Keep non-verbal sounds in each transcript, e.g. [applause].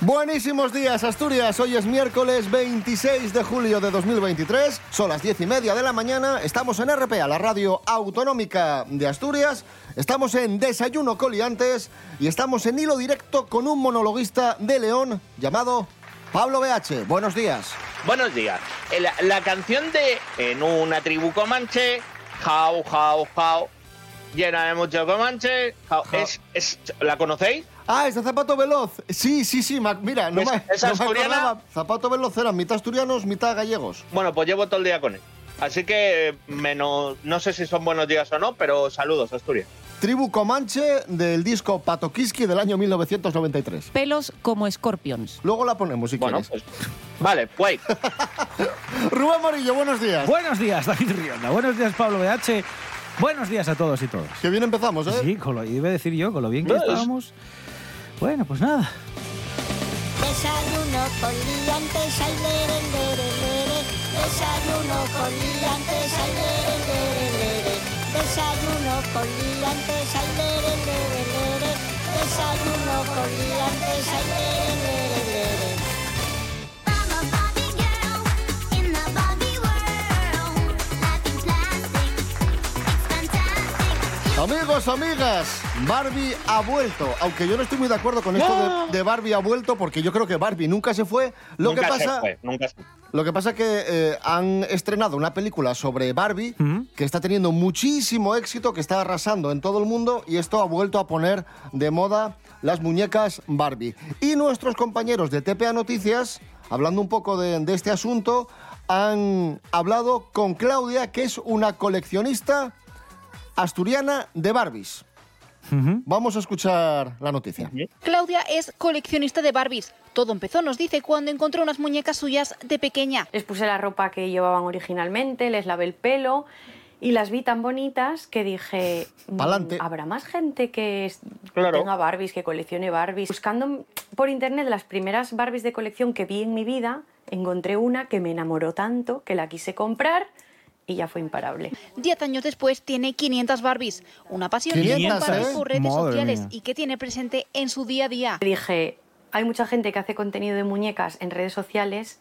Buenísimos días, Asturias. Hoy es miércoles 26 de julio de 2023. Son las 10 y media de la mañana. Estamos en RPA, la radio autonómica de Asturias. Estamos en Desayuno Coliantes y estamos en hilo directo con un monologuista de León llamado Pablo BH. Buenos días. Buenos días. La, la canción de En una tribu comanche, jau, jau, jau, llena de mucho comanche, jau, es, es, ¿la conocéis? Ah, es de Zapato Veloz. Sí, sí, sí. ma- Mira, no ¿Es- me, es no me asturiana? acordaba. Zapato Veloz eran mitad asturianos, mitad gallegos. Bueno, pues llevo todo el día con él. Así que menos, no sé si son buenos días o no, pero saludos, Asturias. Tribu Comanche del disco Patokiski del año 1993. pelos como scorpions. Luego la ponemos si Bueno, quieres. pues. Vale, pues. [laughs] Rubén Morillo, buenos días. Buenos días, David Rionda. Buenos días, Pablo BH. Buenos días a todos y todas. Que bien empezamos, ¿eh? Sí, con lo, iba a decir yo, con lo bien que Pues- estábamos. Bueno, pues nada. Desayuno con liantes, ay, lere, lere, lere. Desayuno con liantes, ay, lere, lere, lere. Desayuno con liantes, ay, lere, lere, lere. Desayuno con liantes, lere, lere. Amigos, amigas, Barbie ha vuelto. Aunque yo no estoy muy de acuerdo con esto de, de Barbie ha vuelto, porque yo creo que Barbie nunca se fue. Lo nunca que se pasa, fue, nunca se lo que pasa que eh, han estrenado una película sobre Barbie que está teniendo muchísimo éxito, que está arrasando en todo el mundo y esto ha vuelto a poner de moda las muñecas Barbie. Y nuestros compañeros de TPA Noticias, hablando un poco de, de este asunto, han hablado con Claudia, que es una coleccionista asturiana de Barbies. Vamos a escuchar la noticia. Claudia es coleccionista de Barbies. Todo empezó, nos dice, cuando encontró unas muñecas suyas de pequeña. Les puse la ropa que llevaban originalmente, les lavé el pelo y las vi tan bonitas que dije, mm, Pa'lante. ¿habrá más gente que es- Claro. tenga Barbies, que coleccione Barbies? Buscando por internet las primeras Barbies de colección que vi en mi vida, encontré una que me enamoró tanto que la quise comprar y ya fue imparable. Diez años después tiene 500 Barbies. Una pasión que 500, comparte ¿eh? por redes Madre sociales mía. y que tiene presente en su día a día. Dije, hay mucha gente que hace contenido de muñecas en redes sociales,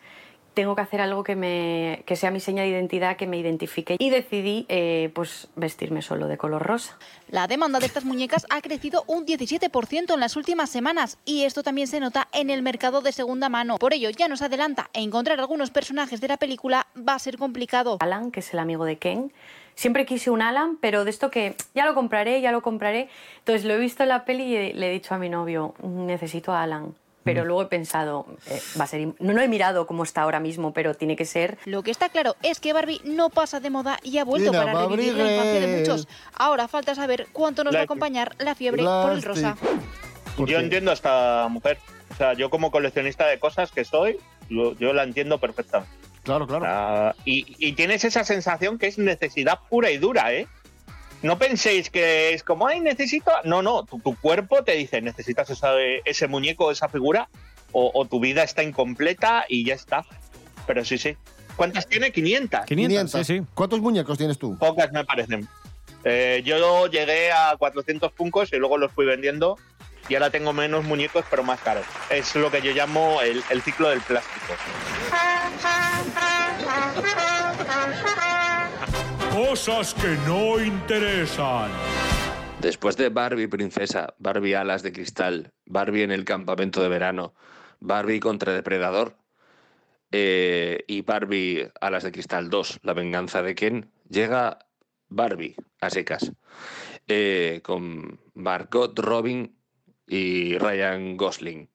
tengo que hacer algo que, me, que sea mi seña de identidad, que me identifique. Y decidí eh, pues vestirme solo de color rosa. La demanda de estas muñecas ha crecido un 17% en las últimas semanas y esto también se nota en el mercado de segunda mano. Por ello, ya nos adelanta, encontrar algunos personajes de la película va a ser complicado. Alan, que es el amigo de Ken. Siempre quise un Alan, pero de esto que ya lo compraré, ya lo compraré. Entonces lo he visto en la peli y le he dicho a mi novio, necesito a Alan. Pero luego he pensado, eh, va a ser... No, no he mirado cómo está ahora mismo, pero tiene que ser Lo que está claro es que Barbie no pasa de moda y ha vuelto para revivir la infancia de muchos. Ahora falta saber cuánto nos va a acompañar la fiebre por el rosa. Plastic. Yo entiendo a esta mujer. O sea, yo como coleccionista de cosas que soy, yo la entiendo perfectamente. Claro, claro. Ah, y, y tienes esa sensación que es necesidad pura y dura, ¿eh? No penséis que es como, ay, necesito. No, no, tu, tu cuerpo te dice, necesitas esa- ese muñeco, esa figura, o, o tu vida está incompleta y ya está. Pero sí, sí. ¿Cuántas tiene? 500. 500, sí, sí. ¿Cuántos muñecos tienes tú? Pocas me parecen. Eh, yo llegué a 400 puncos y luego los fui vendiendo y ahora tengo menos muñecos pero más caros. Es lo que yo llamo el, el ciclo del plástico. [laughs] Cosas que no interesan. Después de Barbie princesa, Barbie alas de cristal, Barbie en el campamento de verano, Barbie contra Depredador eh, y Barbie alas de cristal 2, la venganza de Ken, llega Barbie a secas, eh, con Margot Robin y Ryan Gosling.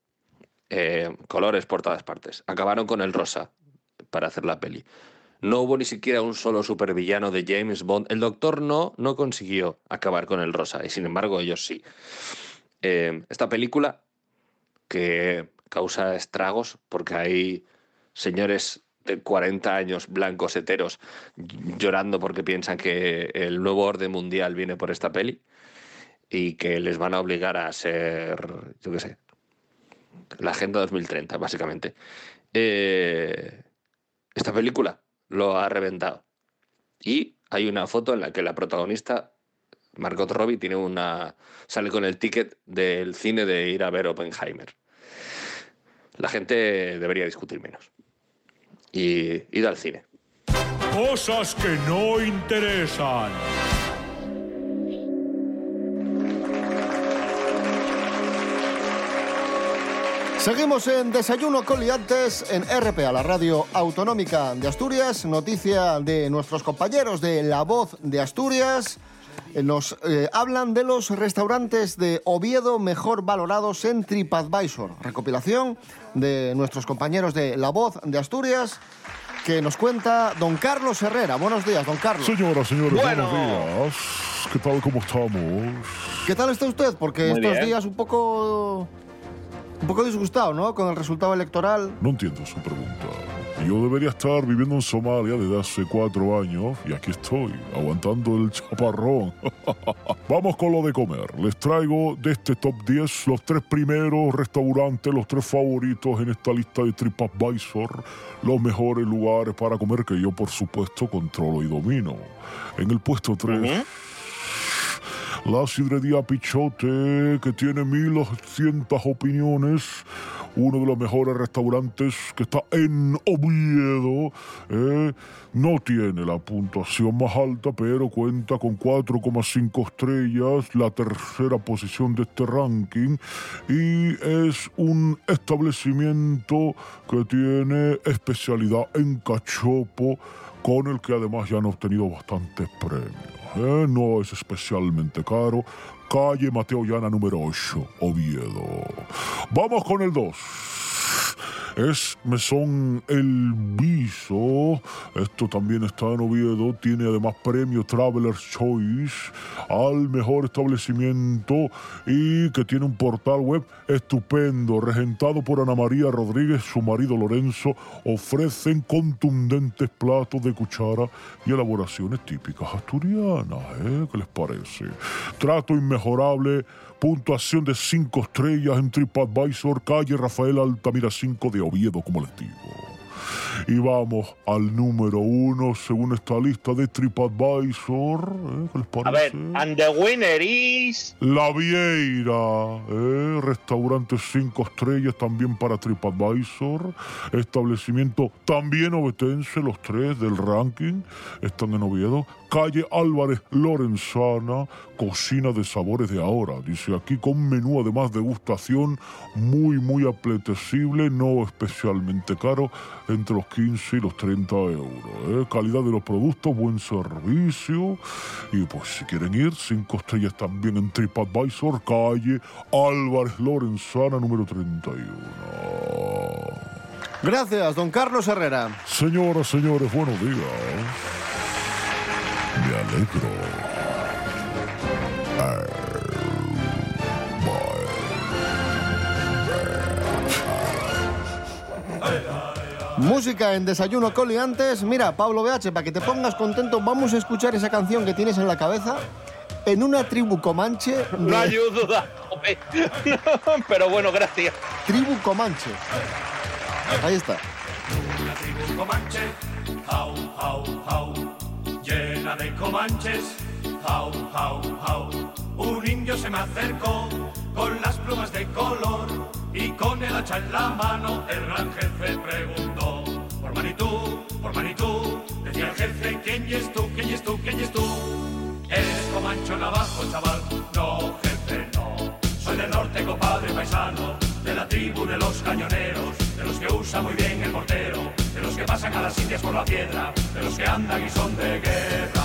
Eh, colores por todas partes. Acabaron con el rosa para hacer la peli. No hubo ni siquiera un solo supervillano de James Bond. El Doctor no, no consiguió acabar con el rosa, y sin embargo ellos sí. Eh, esta película, que causa estragos porque hay señores de 40 años blancos heteros llorando porque piensan que el nuevo orden mundial viene por esta peli y que les van a obligar a ser, yo qué sé, la Agenda 2030, básicamente. Eh, esta película lo ha reventado. Y hay una foto en la que la protagonista, Margot Robbie, tiene una, sale con el ticket del cine de ir a ver Oppenheimer. La gente debería discutir menos. Y id al cine. Cosas que no interesan. Seguimos en Desayuno con Liantes en RPA, la radio autonómica de Asturias. Noticia de nuestros compañeros de La Voz de Asturias. Nos eh, hablan de los restaurantes de Oviedo mejor valorados en TripAdvisor. Recopilación de nuestros compañeros de La Voz de Asturias que nos cuenta don Carlos Herrera. Buenos días, don Carlos. Señoras, señores, Bueno. buenos días. ¿Qué tal? ¿Cómo estamos? ¿Qué tal está usted? Porque Muy estos bien. días un poco un poco disgustado, ¿no? Con el resultado electoral. No entiendo su pregunta. Yo debería estar viviendo en Somalia desde hace cuatro años y aquí estoy, aguantando el chaparrón. [laughs] Vamos con lo de comer. Les traigo de este top 10 los tres primeros restaurantes, los tres favoritos en esta lista de TripAdvisor, los mejores lugares para comer que yo, por supuesto, controlo y domino. En el puesto 3... La sidrería Pichote, que tiene 1200 opiniones, uno de los mejores restaurantes que está en Oviedo. ¿eh? No tiene la puntuación más alta, pero cuenta con 4,5 estrellas, la tercera posición de este ranking, y es un establecimiento que tiene especialidad en cachopo, con el que además ya han obtenido bastantes premios. é, não é especialmente caro, Calle Mateo Llana número 8, Oviedo. Vamos con el 2. Es Mesón El Viso. Esto también está en Oviedo. Tiene además premio Traveler's Choice al mejor establecimiento y que tiene un portal web estupendo, regentado por Ana María Rodríguez, su marido Lorenzo. Ofrecen contundentes platos de cuchara y elaboraciones típicas asturianas. ¿eh? ¿Qué les parece? Trato inmejorable. Puntuación de 5 estrellas en TripAdvisor, calle Rafael Altamira 5 de Oviedo, como les digo. Y vamos al número uno según esta lista de TripAdvisor. ¿eh? ¿Qué les A ver, parece? and the winner is... La Vieira, ¿eh? restaurante 5 estrellas también para TripAdvisor, establecimiento también obetense, los tres del ranking, están en Oviedo, calle Álvarez Lorenzana, cocina de sabores de ahora, dice aquí con menú además de gustación muy muy apetecible, no especialmente caro, entre los 15 y los 30 euros. ¿eh? Calidad de los productos, buen servicio y pues si quieren ir, 5 estrellas también en TripAdvisor, calle Álvarez Lorenzana número 31. Gracias, don Carlos Herrera. Señoras, señores, buenos días. Me alegro. Música en Desayuno con Liantes. Mira, Pablo BH, para que te pongas contento, vamos a escuchar esa canción que tienes en la cabeza. En una tribu comanche. No ayuda. joder. [laughs] Pero bueno, gracias. Tribu comanche. Ahí está. Una tribu comanche, jau, jau, jau, de comanches, jau, jau. Un indio se me acercó con las plumas de color y con el hacha en la mano el gran jefe preguntó. Por Manitú, por Manitú, decía el jefe, ¿quién es tú, quién es tú, quién es tú? Eres comancho navajo, chaval, no, jefe, no. Soy del norte, compadre paisano, de la tribu de los cañoneros, de los que usan muy bien el mortero, de los que pasan a las indias por la piedra, de los que andan y son de guerra.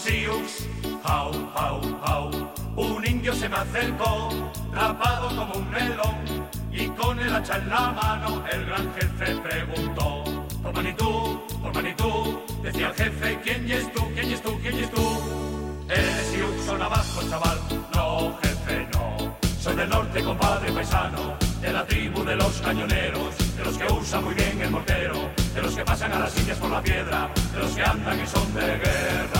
Sius, jau, jau, jau. Un indio se me acercó, rapado como un melón, y con el hacha en la mano el gran jefe preguntó. Por Manitú, por Manitú, decía el jefe, ¿quién es tú, quién es tú, quién es tú? Eres siux o navajo, chaval, no, jefe, no. Soy del norte, compadre paisano, de la tribu de los cañoneros, de los que usan muy bien el mortero, de los que pasan a las indias por la piedra, de los que andan y son de guerra.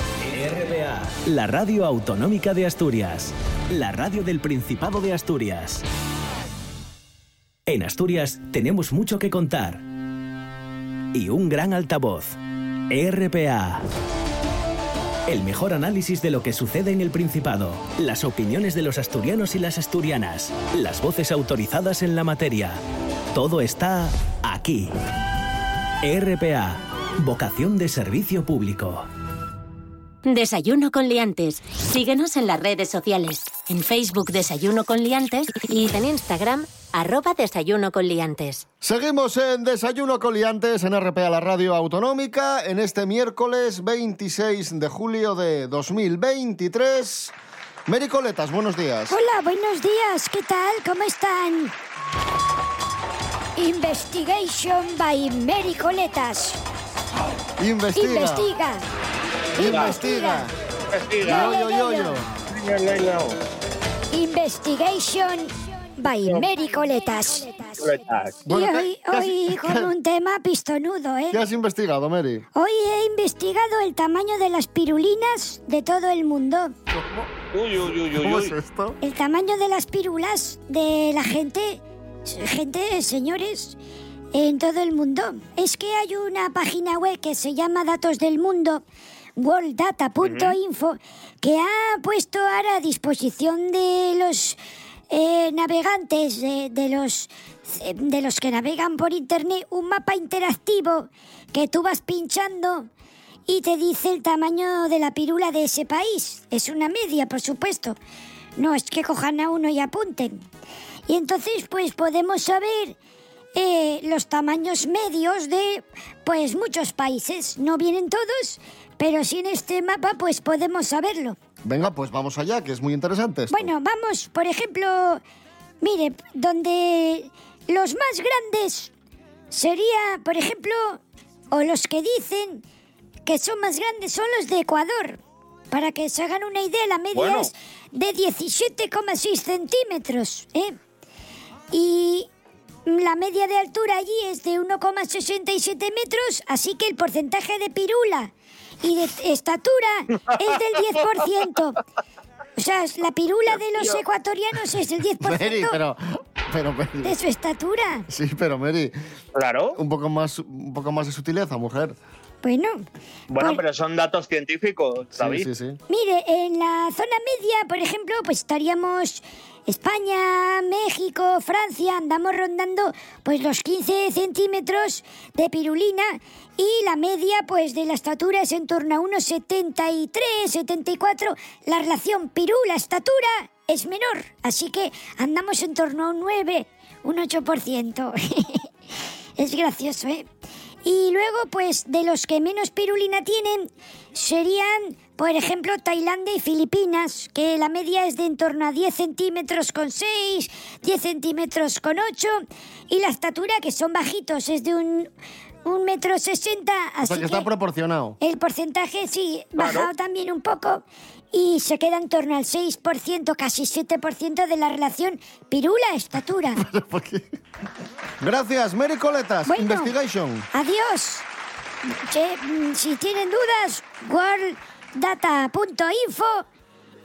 RPA. La radio autonómica de Asturias. La radio del Principado de Asturias. En Asturias tenemos mucho que contar. Y un gran altavoz. RPA. El mejor análisis de lo que sucede en el Principado. Las opiniones de los asturianos y las asturianas. Las voces autorizadas en la materia. Todo está aquí. RPA. Vocación de servicio público. Desayuno con liantes. Síguenos en las redes sociales. En Facebook Desayuno con liantes y en Instagram arroba Desayuno con liantes. Seguimos en Desayuno Coliantes en RPA, la radio autonómica, en este miércoles 26 de julio de 2023. Mary Coletas, buenos días. Hola, buenos días. ¿Qué tal? ¿Cómo están? Investigation by Mary Coletas. Investiga. Investiga. Investiga. Investiga. Yo, yo, yo, yo. Investigation by Mary Coletas. Bueno, y ¿qué- hoy, qué has- hoy con un tema pistonudo, ¿eh? ¿Qué has investigado, Mary? Hoy he investigado el tamaño de las pirulinas de todo el mundo. Uy, uy, uy, uy, ¿Cómo uy. es esto? El tamaño de las pirulas de la gente, gente, señores, en todo el mundo. Es que hay una página web que se llama Datos del Mundo, worlddata.info, que ha puesto ahora a disposición de los eh, navegantes, de, de los, de los que navegan por Internet, un mapa interactivo que tú vas pinchando y te dice el tamaño de la pirula de ese país. Es una media, por supuesto. No es que cojan a uno y apunten. Y entonces, pues podemos saber eh, los tamaños medios de, pues, muchos países. No vienen todos, pero sí en este mapa, pues podemos saberlo. Venga, pues vamos allá, que es muy interesante esto. Bueno, vamos, por ejemplo, mire, donde los más grandes sería, por ejemplo, o los que dicen que son más grandes son los de Ecuador. Para que se hagan una idea, la media Bueno. es de 17,6 centímetros. ¿eh? Y la media de altura allí es de 1,67 metros, así que el porcentaje de pirula y de estatura es del 10%. O sea, la pirula de los ecuatorianos es el 10% Mary, pero... Pero, Mary... de su estatura. Sí, pero Mary... Claro. Un poco más, un poco más de sutileza, mujer. Bueno, Bueno, Pues- pero son datos científicos, David. Sí, sí, sí. mire, en la zona media, por ejemplo, pues estaríamos España, México, Francia, andamos rondando pues los 15 centímetros de pirulina y la media pues de la estatura es en torno a unos 73, 74. La relación pirula-estatura es menor, así que andamos en torno a un 9, un 8%. [laughs] es gracioso, ¿eh? Y luego, pues, de los que menos pirulina tienen, serían, por ejemplo, Tailandia y Filipinas, que la media es de en torno a 10 centímetros con 6, 10 centímetros con 8, y la estatura, que son bajitos, es de un, un metro sesenta, así sea, que está proporcionado. el porcentaje sí, Claro. bajado también un poco y se queda en torno al 6%, casi 7% de la relación pirula-estatura. [laughs] Gracias, Mary Coletas. Bueno. Investigation. Adiós. Che, mm, si tienen dudas, worlddata.info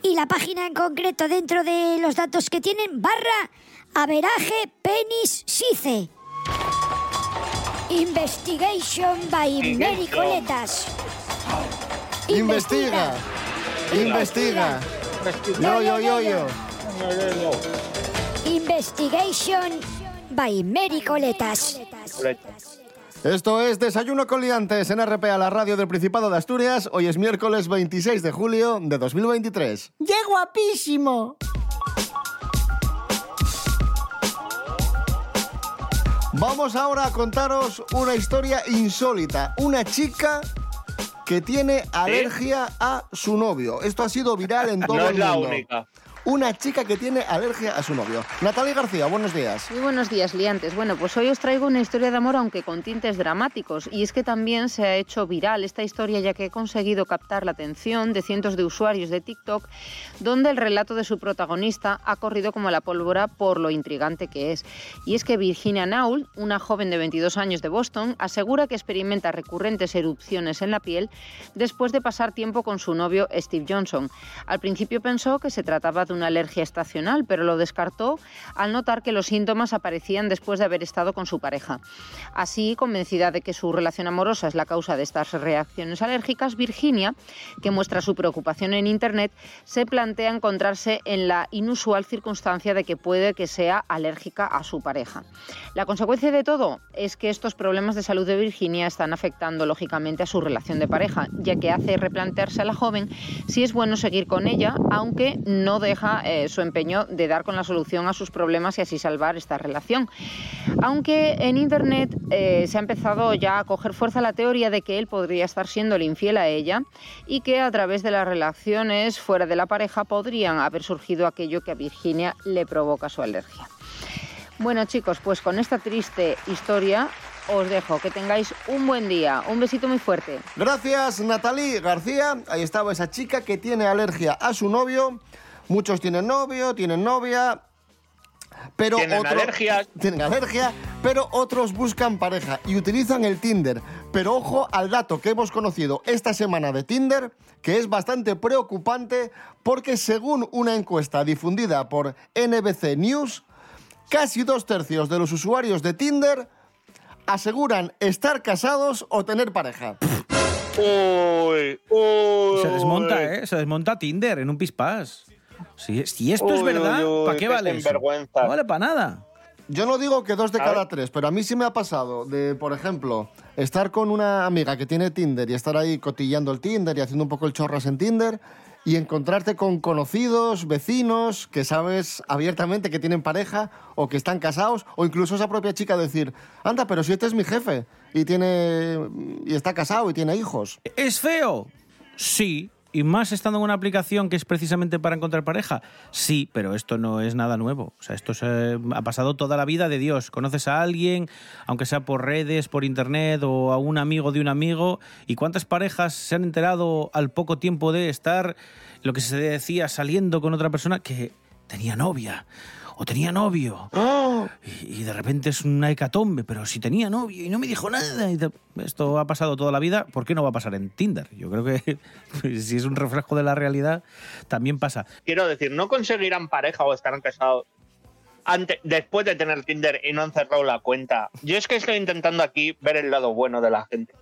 y la página en concreto dentro de los datos que tienen, barra averaje penis sice. Investigation by Mary Coletas. Investiga. Investiga. Yo, yo, yo, yo. Investigation by Mary Coletas. Esto es Desayuno con Liantes en RPA, la radio del Principado de Asturias. Hoy es miércoles 26 de julio de 2023. ¡Qué guapísimo! Vamos ahora a contaros una historia insólita. Una chica que tiene alergia a su novio. Esto ha sido viral en [laughs] todo No el es la mundo. única. Una chica que tiene alergia a su novio. Natalia García, buenos días. Muy buenos días, liantes. Bueno, pues hoy os traigo una historia de amor, aunque con tintes dramáticos. Y es que también se ha hecho viral esta historia, ya que he conseguido captar la atención de cientos de usuarios de TikTok, donde el relato de su protagonista ha corrido como la pólvora por lo intrigante que es. Y es que Virginia Naul, una joven de 22 años de Boston, asegura que experimenta recurrentes erupciones en la piel después de pasar tiempo con su novio Steve Johnson. Al principio pensó que se trataba de una alergia estacional, pero lo descartó al notar que los síntomas aparecían después de haber estado con su pareja. Así, convencida de que su relación amorosa es la causa de estas reacciones alérgicas, Virginia, que muestra su preocupación en Internet, se plantea encontrarse en la inusual circunstancia de que puede que sea alérgica a su pareja. La consecuencia de todo es que estos problemas de salud de Virginia están afectando lógicamente a su relación de pareja, ya que hace replantearse a la joven si es bueno seguir con ella, aunque no deja eh, su empeño de dar con la solución a sus problemas y así salvar esta relación. Aunque en Internet eh, se ha empezado ya a coger fuerza la teoría de que él podría estar siendo infiel a ella y que a través de las relaciones fuera de la pareja podrían haber surgido aquello que a Virginia le provoca su alergia. Bueno chicos, pues con esta triste historia os dejo. Que tengáis un buen día. Un besito muy fuerte. Gracias, Natalie García. Ahí estaba esa chica que tiene alergia a su novio. Muchos tienen novio, tienen novia. Pero Tienen otro- alergias. Tienen alergia, pero otros buscan pareja y utilizan el Tinder. Pero ojo al dato que hemos conocido esta semana de Tinder, que es bastante preocupante porque según una encuesta difundida por NBC News, casi dos tercios de los usuarios de Tinder aseguran estar casados o tener pareja. Uy, uy. Se desmonta, ¿eh? Se desmonta Tinder en un pispás. Si, si esto es verdad, ¿para qué qué vale eso? No vale para nada. Yo no digo que dos de A cada ver. tres, pero a mí sí me ha pasado de, por ejemplo, estar con una amiga que tiene Tinder y estar ahí cotillando el Tinder y haciendo un poco el chorras en Tinder y encontrarte con conocidos, vecinos, que sabes abiertamente que tienen pareja o que están casados, o incluso esa propia chica decir, anda, pero si este es mi jefe y tiene y está casado y tiene hijos. ¿Es feo? Sí. Y más estando en una aplicación que es precisamente para encontrar pareja. Sí, pero esto no es nada nuevo. O sea, esto se ha pasado toda la vida de Dios. Conoces a alguien, aunque sea por redes, por internet o a un amigo de un amigo. ¿Y cuántas parejas se han enterado al poco tiempo de estar, lo que se decía, saliendo con otra persona que tenía novia? O tenía novio. Y, y de repente es una hecatombe, pero si tenía novio y no me dijo nada. y Esto ha pasado toda la vida, ¿por qué no va a pasar en Tinder? Yo creo que [laughs] si es un reflejo de la realidad, también pasa. Quiero decir, no conseguirán pareja o estarán casados antes, después de tener Tinder y no han cerrado la cuenta. Yo es que estoy intentando aquí ver el lado bueno de la gente.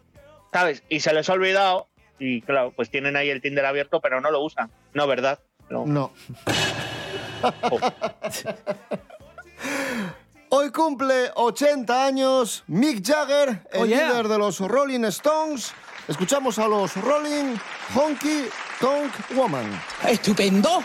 ¿Sabes? Y se les ha olvidado. Y claro, pues tienen ahí el Tinder abierto, pero no lo usan. No, ¿verdad? No. No. [laughs] Hoy cumple 80 años Mick Jagger, el Oh, yeah. líder de los Rolling Stones. Escuchamos a los Rolling Honky Tonk Woman. ¡Estupendo!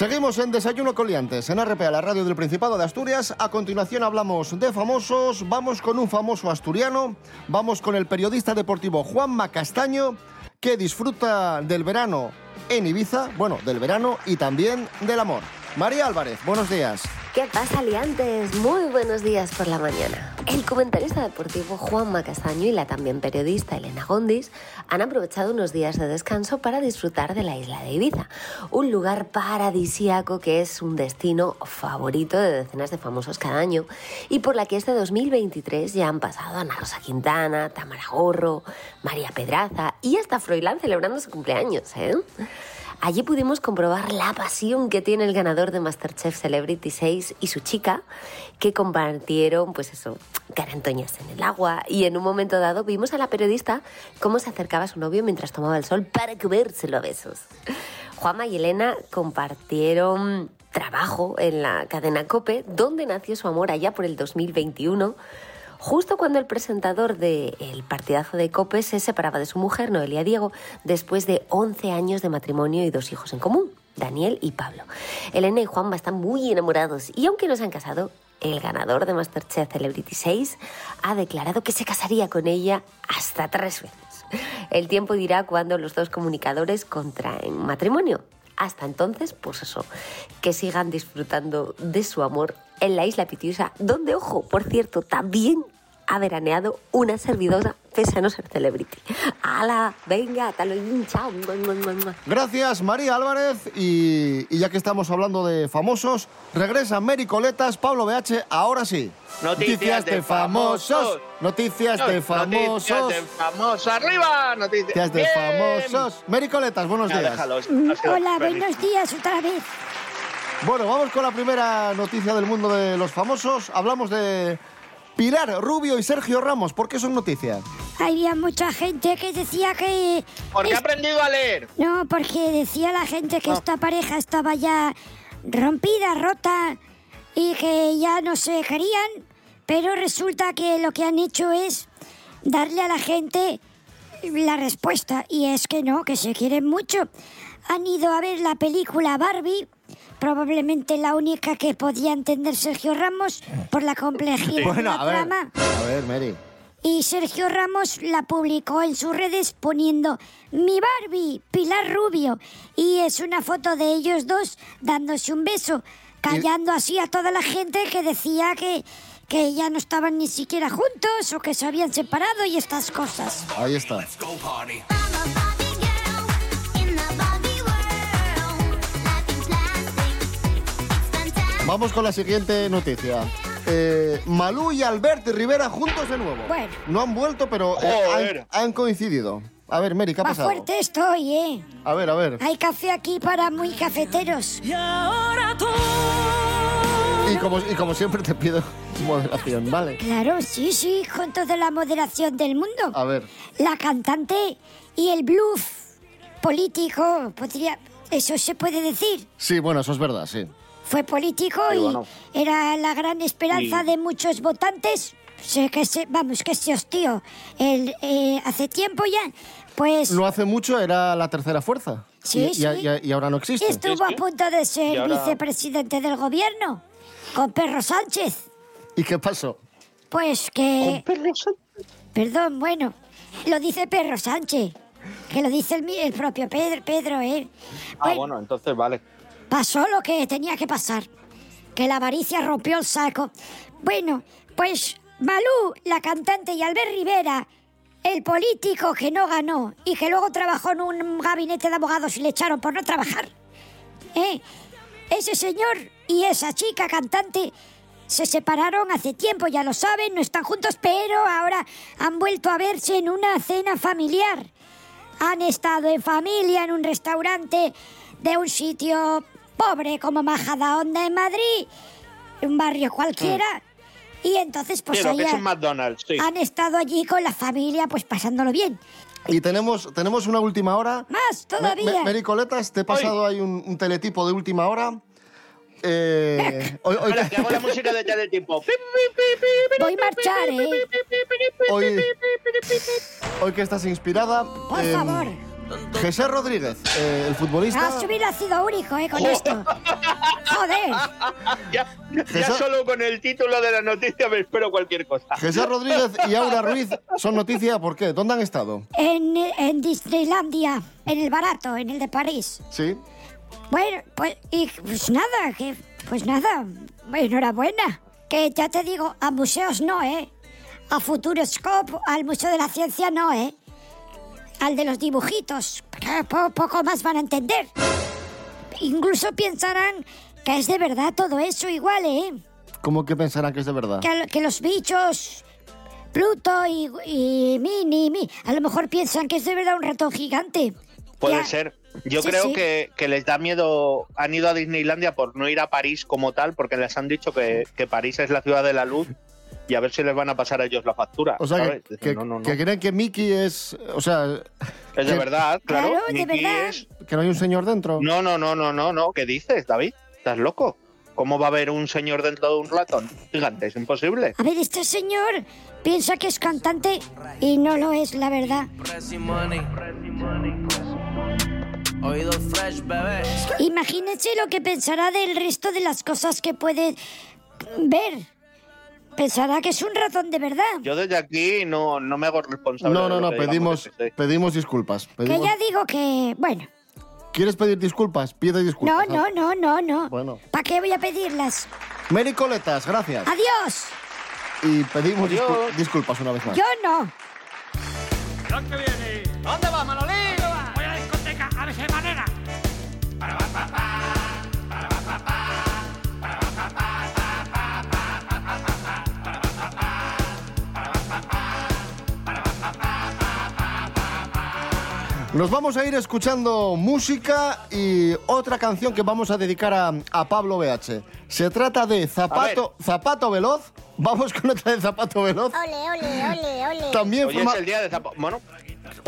Seguimos en Desayuno con Liantes, en RPA, la radio del Principado de Asturias. A continuación hablamos de famosos, vamos con un famoso asturiano, vamos con el periodista deportivo Juanma Castaño, que disfruta del verano en Ibiza, bueno, del verano y también del amor. María Álvarez, buenos días. ¿Qué pasa, liantes? Muy buenos días por la mañana. El comentarista deportivo Juanma Castaño y la también periodista Elena Gondis han aprovechado unos días de descanso para disfrutar de la isla de Ibiza, un lugar paradisíaco que es un destino favorito de decenas de famosos cada año y por la que este 2023 ya han pasado Ana Rosa Quintana, Tamara Gorro, María Pedraza y hasta Froilán celebrando su cumpleaños, ¿eh? Allí pudimos comprobar la pasión que tiene el ganador de Masterchef Celebrity 6 y su chica, que compartieron, pues eso, carantoñas en el agua. Y en un momento dado vimos a la periodista cómo se acercaba a su novio mientras tomaba el sol para cubérselo a besos. Juanma y Elena compartieron trabajo en la cadena Cope, donde nació su amor allá por el 2021 justo cuando el presentador del partidazo de COPE se separaba de su mujer, Noelia Diego, después de 11 años de matrimonio y dos hijos en común, Daniel y Pablo. Elena y Juanma están muy enamorados y aunque no se han casado, el ganador de Masterchef Celebrity 6 ha declarado que se casaría con ella hasta tres veces. El tiempo dirá cuando los dos comunicadores contraen matrimonio. Hasta entonces, pues eso, que sigan disfrutando de su amor en la isla Pitiusa, donde, ojo, por cierto, también ha veraneado una servidora pese a no ser celebrity. ¡Hala! Venga, hasta luego, chao. Gracias, María Álvarez. Y, y ya que estamos hablando de famosos, regresa Mary Coletas, Pablo BH, ahora sí. Noticias de famosos. Noticias de famosos. Noticias de famosos. ¡Arriba! Noticias, Noticias de famosos. Mary Coletas, buenos Ya, días. déjalos. Hola, buenos días otra vez. Bueno, vamos con la primera noticia del mundo de los famosos. Hablamos de Pilar Rubio y Sergio Ramos. ¿Por qué son noticias? Había mucha gente que decía que... Porque es- aprendido a leer. No, porque decía la gente Ah. que esta pareja estaba ya rompida, rota y que ya no se querían, pero resulta que lo que han hecho es darle a la gente la respuesta y es que no, que se quieren mucho. Han ido a ver la película Barbie, probablemente la única que podía entender Sergio Ramos por la complejidad Bueno, de la a ver. trama. A ver, Mary. Y Sergio Ramos la publicó en sus redes poniendo mi Barbie, Pilar Rubio. Y es una foto de ellos dos dándose un beso, callando así a toda la gente que decía que, que ya no estaban ni siquiera juntos o que se habían separado y estas cosas. Ahí está. Vamos con la siguiente noticia. Eh, Malú y Albert Rivera juntos de nuevo. Bueno. No han vuelto, pero eh, han, han coincidido. A ver, Mary, ¿qué ha Más pasado? fuerte estoy, ¿eh? A ver, a ver. Hay café aquí para muy cafeteros. Y como, y como siempre te pido [laughs] moderación, ¿vale? Claro, sí, sí, con toda la moderación del mundo. A ver. La cantante y el bluff político, podría... Eso se puede decir. Sí, bueno, eso es verdad, sí. Fue político y bueno. era la gran esperanza de muchos votantes. Sé que se, vamos, que se hostió el, eh, hace tiempo ya. Pues No hace mucho era la tercera fuerza. Sí, y, sí. y- y ahora no existe. estuvo a punto de ser ahora- vicepresidente del gobierno con Perro Sánchez. ¿Y qué pasó? Pues que... Perdón, bueno, lo dice Perro Sánchez. Que lo dice el, mi- el propio Pedro, Pedro, ¿eh? Ah, bueno, entonces vale. Pasó lo que tenía que pasar. Que la avaricia rompió el saco. Bueno, pues Malú, la cantante, y Albert Rivera, el político que no ganó y que luego trabajó en un gabinete de abogados y le echaron por no trabajar. ¿eh? Ese señor y esa chica cantante se separaron hace tiempo, ya lo saben, no están juntos, pero ahora han vuelto a verse en una cena familiar. Han estado en familia en un restaurante de un sitio pobre como Majadahonda en Madrid, un barrio cualquiera. Y entonces pues Sí, que es allá un McDonald's, sí. han estado allí con la familia pues pasándolo bien. Y tenemos, tenemos una última hora. Más todavía. Me- Mary Coletas, te he pasado ahí un, un teletipo de última hora. Eh, hoy, hoy- que hago la música de del tiempo. [laughs] Voy a marchar, ¿eh? hoy, hoy que estás inspirada. Por eh, favor. José Rodríguez, eh, el futbolista. Has hubiera sido único, ¿eh? Con esto. Joder. [laughs] ya ya Jesús- solo con el título de la noticia me espero cualquier cosa. Jesús Rodríguez y Aura Ruiz son noticia, ¿por qué? ¿Dónde han estado? En, en Disneylandia, en el barato, en el de París. Sí. Bueno, pues, y, pues nada, que, pues nada, enhorabuena. Que ya te digo, a museos no, ¿eh? A Futuroscope, al Museo de la Ciencia no, ¿eh? Al de los dibujitos, que po- poco más van a entender. Incluso pensarán que es de verdad todo eso igual, ¿eh? ¿Cómo que pensarán que es de verdad? Que, que los bichos, Pluto y, y Mini, Mi, a lo mejor piensan que es de verdad un ratón gigante. Puede Ya. ser. Yo Sí, creo sí. Que, que les da miedo, han ido a Disneylandia por no ir a París como tal, porque les han dicho que, que París es la ciudad de la luz y a ver si les van a pasar a ellos la factura. O sea, que, ¿sabes? que- no, no, no. que creen que Mickey es. O sea. Es de que- verdad, claro. Claro, de verdad. es- Que no hay un señor dentro. No, no, no, no, no, no. ¿Qué dices, David? ¿Estás loco? ¿Cómo va a haber un señor dentro de un ratón? Gigante, es imposible. A ver, este señor piensa que es cantante y no lo es, la verdad. Oídos fresh, bebé. Imagínense lo que pensará del resto de las cosas que puede ver. Pensará que es un ratón de verdad. Yo desde aquí no, no me hago responsable. No, de no, lo no, que digamos pedimos, pedimos disculpas. Que ya digo que, bueno, ¿Quieres pedir disculpas? Pide disculpas. no, no, no, no, no. Bueno. ¿Para qué voy a pedirlas? Mary Coletas, gracias. Adiós. Y pedimos discul- Adiós. disculpas una vez más. Yo no. ¿Dónde va, Manolín? Nos vamos a ir escuchando música y otra canción que vamos a dedicar a, a Pablo BH. Se trata de Zapato, Zapato Veloz. Vamos con otra de Zapato Veloz. Ole, ole, ole, ole. También Hoy forma es el día de Zapo- Bueno,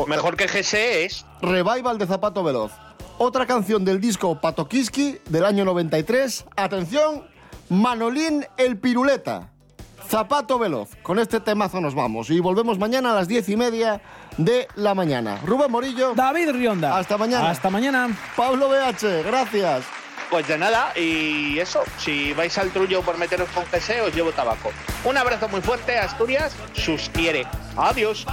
mejor que GC es. revival de Zapato Veloz. Otra canción del disco Patokiski del año 93. Atención, Manolín el Piruleta. Zapato Veloz. Con este temazo nos vamos y volvemos mañana a las diez y media de la mañana. Rubén Morillo. David Rionda. Hasta mañana. Hasta mañana. Pablo BH, gracias. Pues de nada, y eso, si vais al trullo por meteros con GC, os llevo tabaco. Un abrazo muy fuerte, Asturias, sus quiere. Adiós.